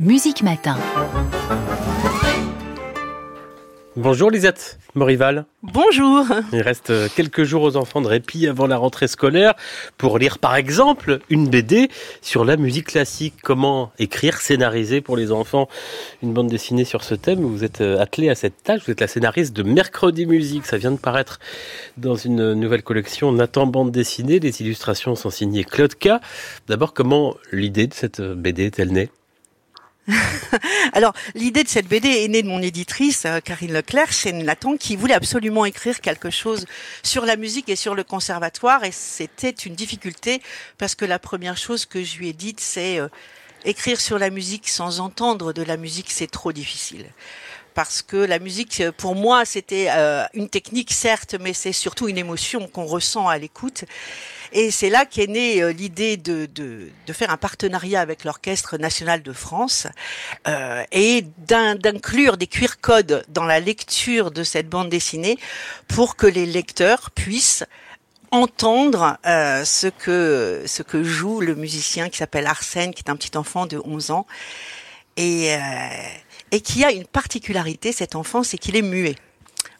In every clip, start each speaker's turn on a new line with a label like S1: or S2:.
S1: Musique Matin.
S2: Bonjour Lisette Morival.
S3: Bonjour.
S2: Il reste quelques jours aux enfants de répit avant la rentrée scolaire pour lire par exemple une BD sur la musique classique. Comment écrire, scénariser pour les enfants une bande dessinée sur ce thème? Vous êtes euh, attelé à cette tâche. Vous êtes la scénariste de Mercredi Musique. Ça vient de paraître dans une nouvelle collection Nathan Bande dessinée. Les illustrations sont signées Claude K. D'abord, comment l'idée de cette BD est-elle née?
S3: Alors, l'idée de cette BD est née de mon éditrice, euh, Karine Leclerc, chez Nathan, qui voulait absolument écrire quelque chose sur la musique et sur le conservatoire. Et c'était une difficulté parce que la première chose que je lui ai dite, c'est euh, écrire sur la musique sans entendre de la musique, c'est trop difficile parce que la musique, pour moi, c'était euh, une technique, certes, mais c'est surtout une émotion qu'on ressent à l'écoute. Et c'est là qu'est née euh, l'idée de, de, de, faire un partenariat avec l'Orchestre national de France euh, et d'inclure des QR codes dans la lecture de cette bande dessinée pour que les lecteurs puissent entendre euh, ce que ce que joue le musicien qui s'appelle Arsène, qui est un petit enfant de 11 ans et euh, et qui a une particularité cet enfant, c'est qu'il est muet.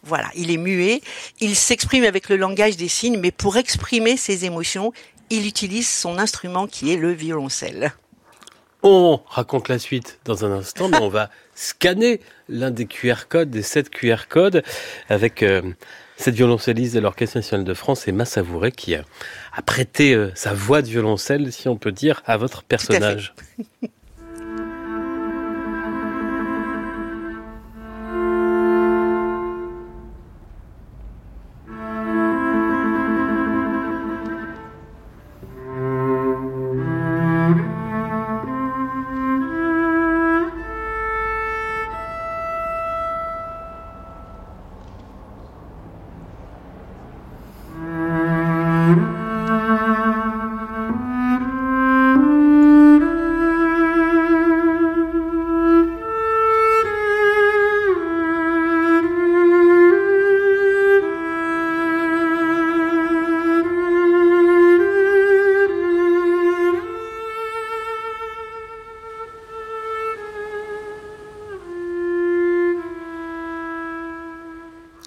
S3: Voilà, il est muet, il s'exprime avec le langage des signes, mais pour exprimer ses émotions, il utilise son instrument qui est le violoncelle.
S2: On raconte la suite dans un instant, mais on va scanner l'un des QR codes, des sept QR codes, avec euh, cette violoncelliste de l'Orchestre national de France, Emma Savouré, qui a, prêté euh, sa voix de violoncelle, si on peut dire, à votre personnage.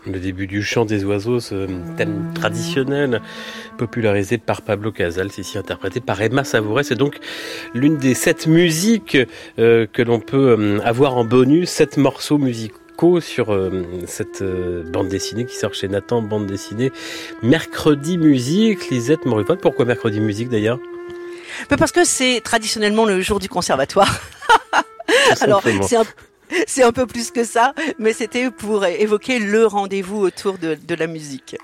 S2: le début du chant des oiseaux, ce thème traditionnel popularisé par Pablo Casals, ici interprété par Emma Savouret. C'est donc l'une des sept musiques euh, que l'on peut euh, avoir en bonus, sept morceaux musicaux sur euh, cette bande dessinée qui sort chez Nathan, bande dessinée Mercredi Musique. Lisette Morivot, pourquoi Mercredi Musique d'ailleurs?
S3: Parce que c'est traditionnellement le jour du conservatoire. Alors, c'est un c'est un peu plus que ça, mais c'était pour évoquer le rendez-vous autour de, la musique.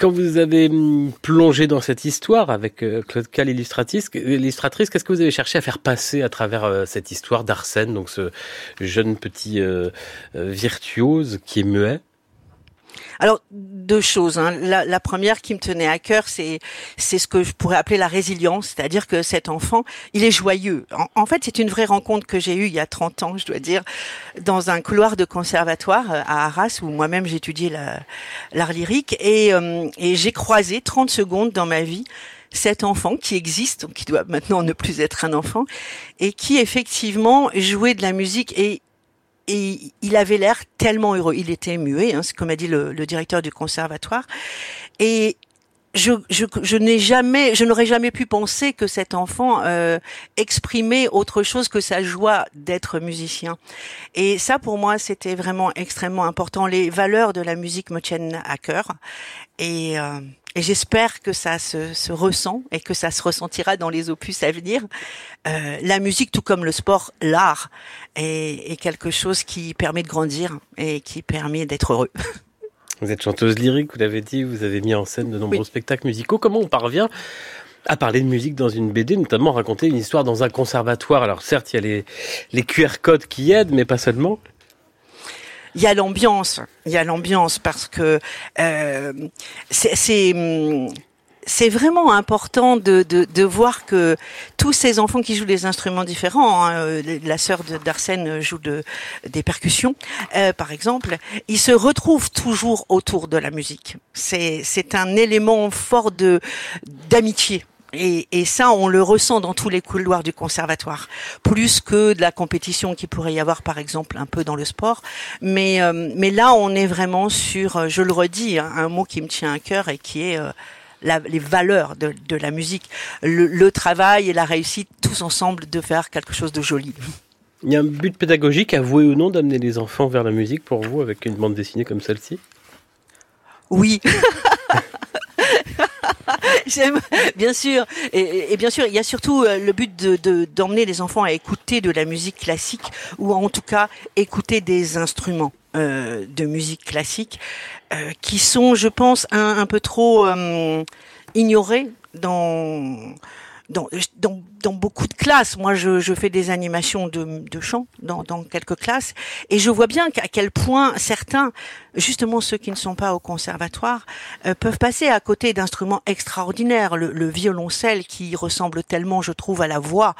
S2: Quand vous avez hum, plongé dans cette histoire avec euh, Claude Cal, illustratrice, qu'est-ce que vous avez cherché à faire passer à travers euh, cette histoire d'Arsène, donc ce jeune petit euh, virtuose qui est muet?
S3: Alors deux choses. Hein. La, première qui me tenait à cœur, c'est c'est ce que je pourrais appeler la résilience, c'est-à-dire que cet enfant, il est joyeux. En, fait, c'est une vraie rencontre que j'ai eue il y a 30 ans, je dois dire, dans un couloir de conservatoire euh, à Arras où moi-même j'étudiais l'art lyrique et, euh, et j'ai croisé 30 secondes dans ma vie cet enfant qui existe, qui doit maintenant ne plus être un enfant, et qui effectivement jouait de la musique et et il avait l'air tellement heureux. Il était muet, hein, comme a dit le, directeur du conservatoire. Je, je, je n'ai jamais, je n'aurais jamais pu penser que cet enfant euh, exprimait autre chose que sa joie d'être musicien. Et ça, pour moi, c'était vraiment extrêmement important. Les valeurs de la musique me tiennent à cœur. Et euh, et j'espère que ça se, se, ressent et que ça se ressentira dans les opus à venir. Euh, la musique, tout comme le sport, l'art, est, est, quelque chose qui permet de grandir et qui permet d'être heureux.
S2: Vous êtes chanteuse lyrique, vous l'avez dit, vous avez mis en scène de nombreux spectacles musicaux. Comment on parvient à parler de musique dans une BD, notamment raconter une histoire dans un conservatoire? Alors certes, il y a les, les QR codes qui aident, mais pas seulement.
S3: Il y a l'ambiance, il y a l'ambiance parce que euh, c'est c'est vraiment important de, de, de, voir que tous ces enfants qui jouent des instruments différents, hein, euh, la sœur d'Arsène joue de, des percussions, euh, par exemple, ils se retrouvent toujours autour de la musique. C'est un élément fort de d'amitié Et, et, ça, on le ressent dans tous les couloirs du conservatoire, plus que de la compétition qui pourrait y avoir, par exemple, un peu dans le sport. Mais, euh, mais là, on est vraiment sur, je le redis, hein, un mot qui me tient à cœur et qui est euh, la, les valeurs de, de la musique, le, le, travail et la réussite, tous ensemble, de faire quelque chose de joli.
S2: Il y a un but pédagogique, avoué ou non, d'amener les enfants vers la musique pour vous avec une bande dessinée comme celle-ci?
S3: Oui. Bien sûr. Et, et, bien sûr, il y a surtout le but de, de, d'emmener les enfants à écouter de la musique classique ou en tout cas écouter des instruments euh, de musique classique euh, qui sont, je pense, un, un peu trop euh, ignorés dans dans, dans, dans, beaucoup de classes. Moi, je, je fais des animations de, de chant dans, dans, quelques classes, et je vois bien à quel point certains, justement ceux qui ne sont pas au conservatoire, euh, peuvent passer à côté d'instruments extraordinaires. Le, le, violoncelle, qui ressemble tellement, je trouve, à la voix,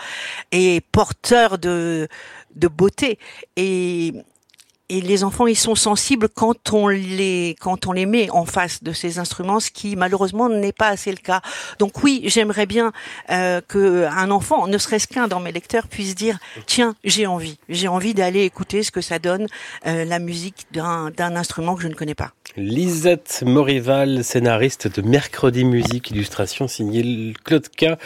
S3: est porteur de, de beauté. Et et les enfants ils sont sensibles quand on les quand on les met en face de ces instruments ce qui malheureusement n'est pas assez le cas. Donc oui j'aimerais bien euh, que un enfant ne serait-ce qu'un dans mes lecteurs puisse dire tiens j'ai envie. J'ai envie d'aller écouter ce que ça donne euh, la musique d'un d'un instrument que je ne connais pas.
S2: Lisette Morival scénariste de Mercredi Musique illustration signée Claude K.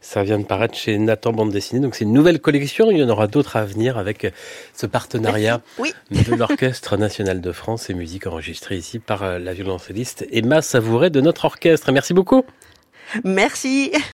S2: Ça vient de paraître chez Nathan bande dessinée. Donc c'est une nouvelle collection. Il y en aura d'autres à venir avec ce partenariat.
S3: Oui
S2: de l'Orchestre national de France et musique enregistrée ici par la violoncelliste Emma Savouret de notre orchestre. Merci beaucoup.
S3: Merci.